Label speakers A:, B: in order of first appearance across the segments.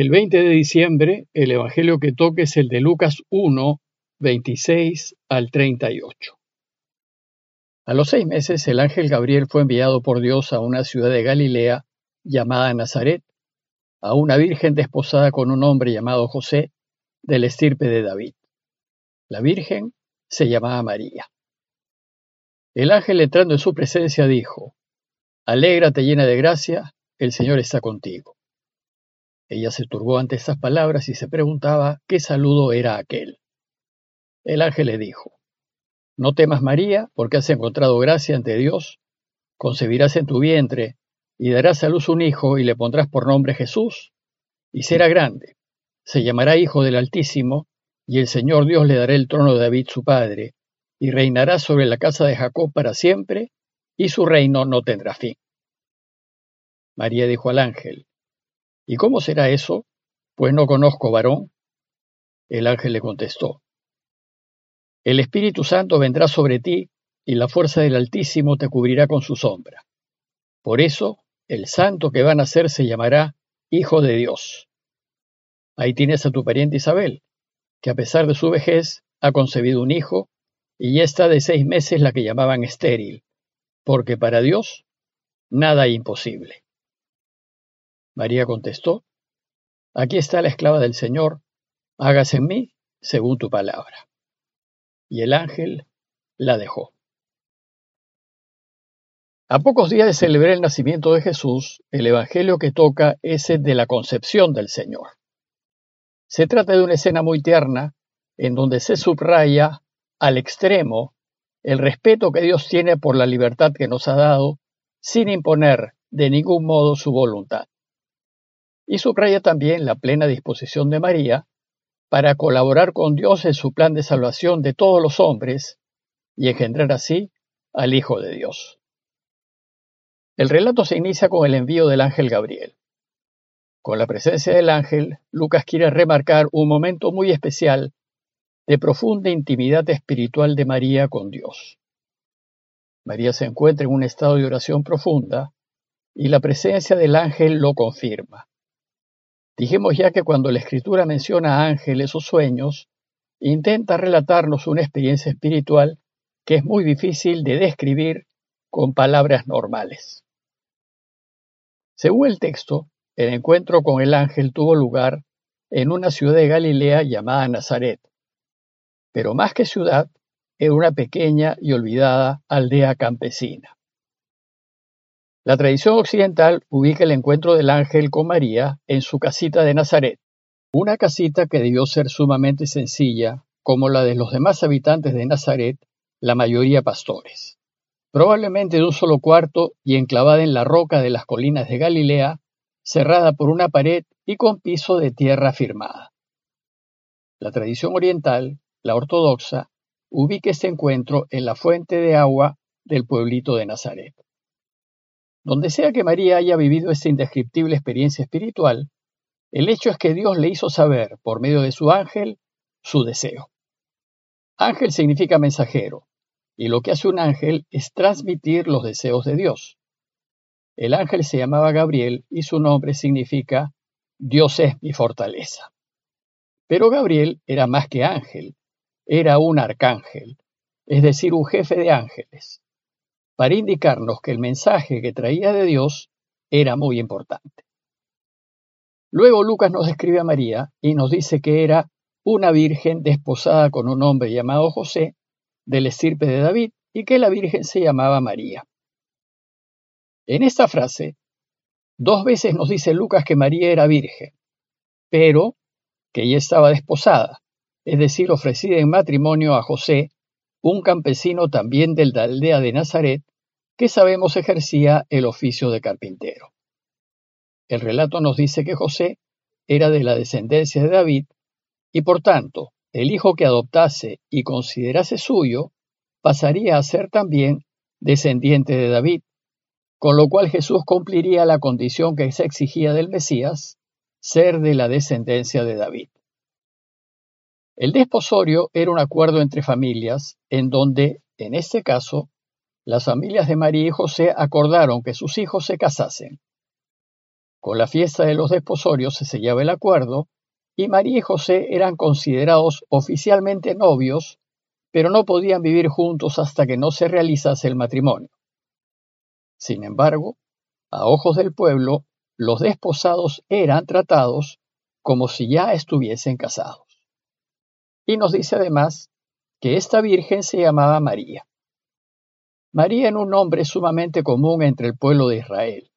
A: El 20 de diciembre, el Evangelio que toque es el de Lucas 1, 26 al 38. A los seis meses, el ángel Gabriel fue enviado por Dios a una ciudad de Galilea llamada Nazaret, a una virgen desposada con un hombre llamado José, del estirpe de David. La virgen se llamaba María. El ángel entrando en su presencia dijo, Alégrate llena de gracia, el Señor está contigo. Ella se turbó ante estas palabras y se preguntaba qué saludo era aquel. El ángel le dijo, No temas María, porque has encontrado gracia ante Dios, concebirás en tu vientre y darás a luz un hijo y le pondrás por nombre Jesús, y será grande, se llamará Hijo del Altísimo, y el Señor Dios le dará el trono de David su padre, y reinará sobre la casa de Jacob para siempre, y su reino no tendrá fin. María dijo al ángel, ¿Y cómo será eso? Pues no conozco varón. El ángel le contestó, El Espíritu Santo vendrá sobre ti, y la fuerza del Altísimo te cubrirá con su sombra. Por eso, el santo que va a nacer se llamará Hijo de Dios. Ahí tienes a tu pariente Isabel, que a pesar de su vejez ha concebido un hijo, y ya está de seis meses la que llamaban estéril, porque para Dios nada es imposible. María contestó, Aquí está la esclava del Señor, hágase en mí según tu palabra. Y el ángel la dejó. A pocos días de celebrar el nacimiento de Jesús, el Evangelio que toca es el de la concepción del Señor. Se trata de una escena muy tierna en donde se subraya al extremo el respeto que Dios tiene por la libertad que nos ha dado sin imponer de ningún modo su voluntad y subraya también la plena disposición de María para colaborar con Dios en su plan de salvación de todos los hombres y engendrar así al Hijo de Dios. El relato se inicia con el envío del ángel Gabriel. Con la presencia del ángel, Lucas quiere remarcar un momento muy especial de profunda intimidad espiritual de María con Dios. María se encuentra en un estado de oración profunda y la presencia del ángel lo confirma. Dijimos ya que cuando la escritura menciona ángeles o sueños, intenta relatarnos una experiencia espiritual que es muy difícil de describir con palabras normales. Según el texto, el encuentro con el ángel tuvo lugar en una ciudad de Galilea llamada Nazaret, pero más que ciudad, era una pequeña y olvidada aldea campesina. La tradición occidental ubica el encuentro del ángel con María en su casita de Nazaret, una casita que debió ser sumamente sencilla, como la de los demás habitantes de Nazaret, la mayoría pastores. Probablemente de un solo cuarto y enclavada en la roca de las colinas de Galilea, cerrada por una pared y con piso de tierra firmada. La tradición oriental, la ortodoxa, ubica este encuentro en la fuente de agua del pueblito de Nazaret. Donde sea que María haya vivido esta indescriptible experiencia espiritual, el hecho es que Dios le hizo saber, por medio de su ángel, su deseo. Ángel significa mensajero, y lo que hace un ángel es transmitir los deseos de Dios. El ángel se llamaba Gabriel y su nombre significa Dios es mi fortaleza. Pero Gabriel era más que ángel, era un arcángel, es decir, un jefe de ángeles para indicarnos que el mensaje que traía de Dios era muy importante. Luego Lucas nos describe a María y nos dice que era una virgen desposada con un hombre llamado José, del estirpe de David, y que la virgen se llamaba María. En esta frase, dos veces nos dice Lucas que María era virgen, pero que ella estaba desposada, es decir, ofrecida en matrimonio a José, un campesino también de la aldea de Nazaret, que sabemos ejercía el oficio de carpintero. El relato nos dice que José era de la descendencia de David y por tanto el hijo que adoptase y considerase suyo pasaría a ser también descendiente de David, con lo cual Jesús cumpliría la condición que se exigía del Mesías, ser de la descendencia de David. El desposorio era un acuerdo entre familias en donde, en este caso, las familias de María y José acordaron que sus hijos se casasen. Con la fiesta de los desposorios se sellaba el acuerdo y María y José eran considerados oficialmente novios, pero no podían vivir juntos hasta que no se realizase el matrimonio. Sin embargo, a ojos del pueblo, los desposados eran tratados como si ya estuviesen casados. Y nos dice además que esta virgen se llamaba María. María era un nombre sumamente común entre el pueblo de Israel.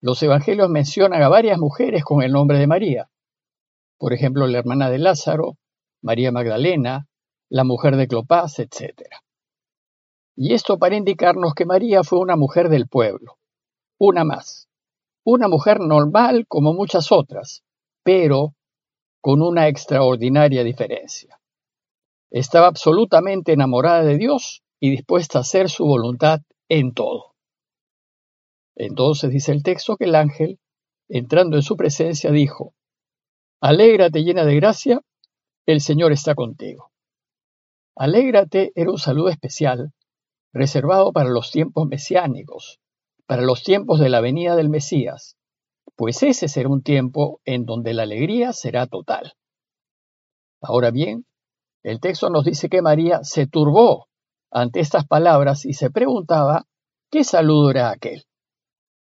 A: Los evangelios mencionan a varias mujeres con el nombre de María. Por ejemplo, la hermana de Lázaro, María Magdalena, la mujer de Clopas, etc. Y esto para indicarnos que María fue una mujer del pueblo, una más, una mujer normal como muchas otras, pero con una extraordinaria diferencia. Estaba absolutamente enamorada de Dios y dispuesta a hacer su voluntad en todo. Entonces dice el texto que el ángel, entrando en su presencia, dijo, Alégrate llena de gracia, el Señor está contigo. Alégrate era un saludo especial, reservado para los tiempos mesiánicos, para los tiempos de la venida del Mesías, pues ese será un tiempo en donde la alegría será total. Ahora bien, el texto nos dice que María se turbó ante estas palabras y se preguntaba qué saludo era aquel.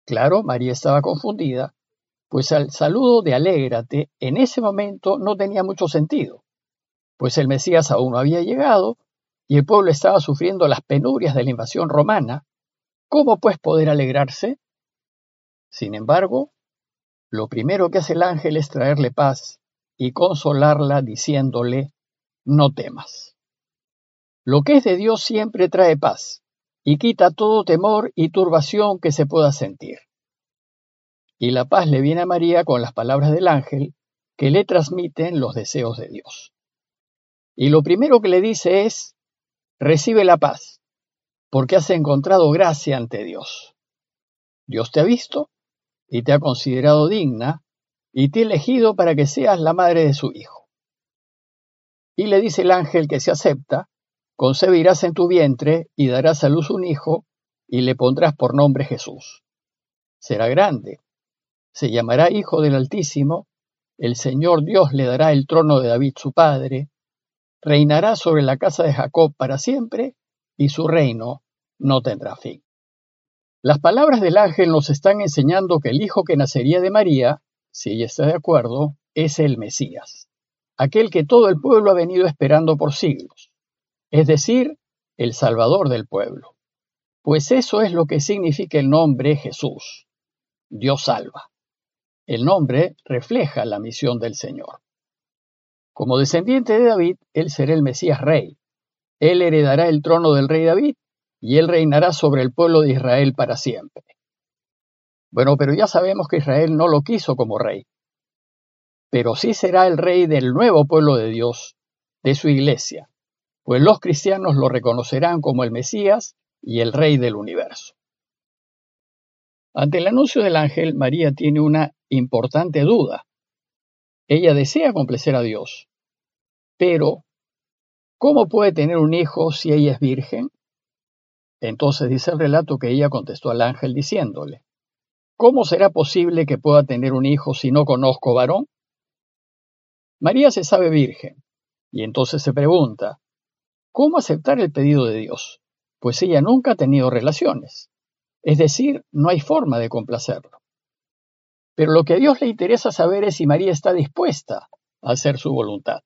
A: Claro, María estaba confundida, pues el saludo de alégrate en ese momento no tenía mucho sentido, pues el Mesías aún no había llegado y el pueblo estaba sufriendo las penurias de la invasión romana. ¿Cómo pues poder alegrarse? Sin embargo, lo primero que hace el ángel es traerle paz y consolarla diciéndole, no temas. Lo que es de Dios siempre trae paz y quita todo temor y turbación que se pueda sentir. Y la paz le viene a María con las palabras del ángel que le transmiten los deseos de Dios. Y lo primero que le dice es, recibe la paz, porque has encontrado gracia ante Dios. Dios te ha visto y te ha considerado digna y te ha elegido para que seas la madre de su hijo. Y le dice el ángel que se acepta, concebirás en tu vientre y darás a luz un hijo y le pondrás por nombre Jesús. Será grande, se llamará Hijo del Altísimo, el Señor Dios le dará el trono de David su padre, reinará sobre la casa de Jacob para siempre y su reino no tendrá fin. Las palabras del ángel nos están enseñando que el hijo que nacería de María, si ella está de acuerdo, es el Mesías, aquel que todo el pueblo ha venido esperando por siglos, es decir, el Salvador del pueblo. Pues eso es lo que significa el nombre Jesús. Dios salva. El nombre refleja la misión del Señor. Como descendiente de David, él será el Mesías rey. Él heredará el trono del rey David y él reinará sobre el pueblo de Israel para siempre. Bueno, pero ya sabemos que Israel no lo quiso como rey, pero sí será el rey del nuevo pueblo de Dios, de su iglesia, pues los cristianos lo reconocerán como el Mesías y el rey del universo. Ante el anuncio del ángel, María tiene una importante duda. Ella desea complacer a Dios, pero ¿cómo puede tener un hijo si ella es virgen? Entonces dice el relato que ella contestó al ángel diciéndole, ¿Cómo será posible que pueda tener un hijo si no conozco varón? María se sabe virgen, y entonces se pregunta, ¿cómo aceptar el pedido de Dios? Pues ella nunca ha tenido relaciones. Es decir, no hay forma de complacerlo. Pero lo que a Dios le interesa saber es si María está dispuesta a hacer su voluntad.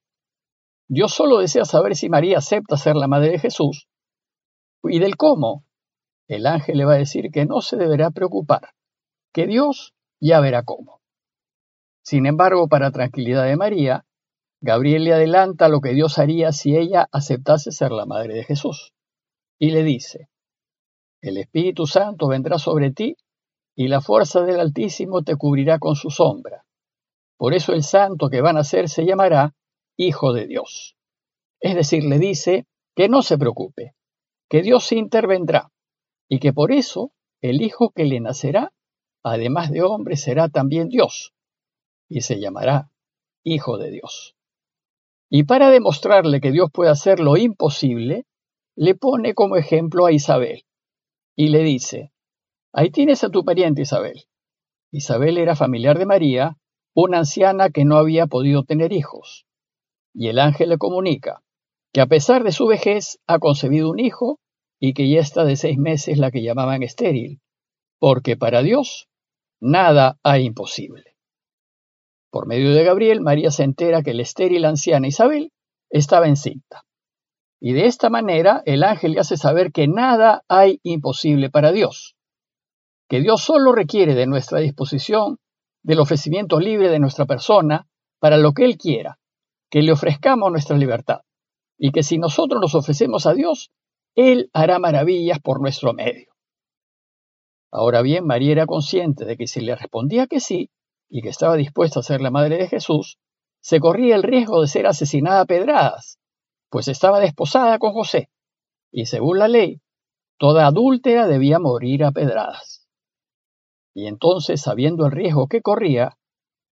A: Dios solo desea saber si María acepta ser la madre de Jesús y del cómo, el ángel le va a decir que no se deberá preocupar, que Dios ya verá cómo. Sin embargo, para tranquilidad de María, Gabriel le adelanta lo que Dios haría si ella aceptase ser la madre de Jesús. Y le dice, el Espíritu Santo vendrá sobre ti y la fuerza del Altísimo te cubrirá con su sombra. Por eso el santo que van a ser se llamará Hijo de Dios. Es decir, le dice que no se preocupe, que Dios intervendrá y que por eso el hijo que le nacerá, además de hombre, será también Dios y se llamará Hijo de Dios. Y para demostrarle que Dios puede hacer lo imposible, le pone como ejemplo a Isabel y le dice, ahí tienes a tu pariente Isabel. Isabel era familiar de María, una anciana que no había podido tener hijos. Y el ángel le comunica que a pesar de su vejez ha concebido un hijo y que ya está de seis meses la que llamaban estéril, porque para Dios nada hay imposible. Por medio de Gabriel, María se entera que la estéril anciana Isabel estaba encinta. Y de esta manera el ángel le hace saber que nada hay imposible para Dios, que Dios solo requiere de nuestra disposición, del ofrecimiento libre de nuestra persona, para lo que Él quiera, que le ofrezcamos nuestra libertad, y que si nosotros nos ofrecemos a Dios, Él hará maravillas por nuestro medio. Ahora bien, María era consciente de que si le respondía que sí, y que estaba dispuesta a ser la madre de Jesús, se corría el riesgo de ser asesinada a pedradas, pues estaba desposada con José, y según la ley, toda adúltera debía morir a pedradas. Y entonces, sabiendo el riesgo que corría,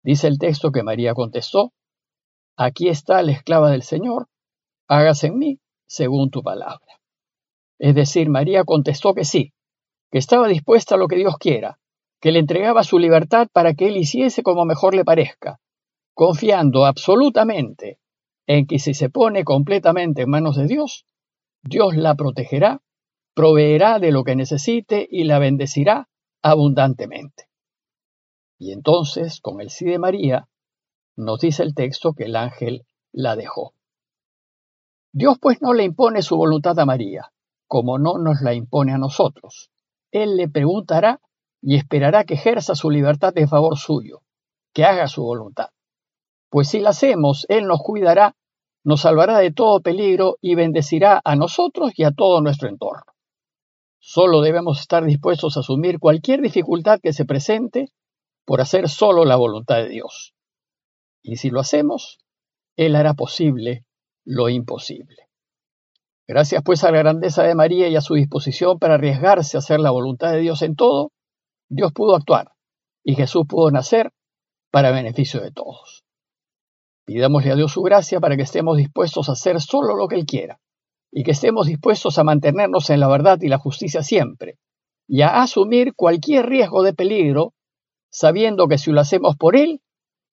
A: dice el texto que María contestó, Aquí está la esclava del Señor, hágase en mí según tu palabra. Es decir, María contestó que sí, que estaba dispuesta a lo que Dios quiera, que le entregaba su libertad para que él hiciese como mejor le parezca, confiando absolutamente en que si se pone completamente en manos de Dios, Dios la protegerá, proveerá de lo que necesite y la bendecirá abundantemente. Y entonces, con el sí de María, nos dice el texto que el ángel la dejó. Dios pues no le impone su voluntad a María, como no nos la impone a nosotros. Él le preguntará y esperará que ejerza su libertad en favor suyo, que haga su voluntad. Pues si la hacemos, Él nos cuidará, nos salvará de todo peligro y bendecirá a nosotros y a todo nuestro entorno. Solo debemos estar dispuestos a asumir cualquier dificultad que se presente por hacer solo la voluntad de Dios. Y si lo hacemos, Él hará posible lo imposible. Gracias pues a la grandeza de María y a su disposición para arriesgarse a hacer la voluntad de Dios en todo, Dios pudo actuar y Jesús pudo nacer para beneficio de todos. Pidámosle a Dios su gracia para que estemos dispuestos a hacer solo lo que Él quiera y que estemos dispuestos a mantenernos en la verdad y la justicia siempre y a asumir cualquier riesgo de peligro, sabiendo que si lo hacemos por Él,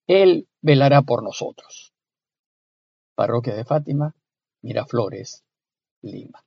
A: Él velará por nosotros. Parroquia de Fátima, Miraflores, Lima.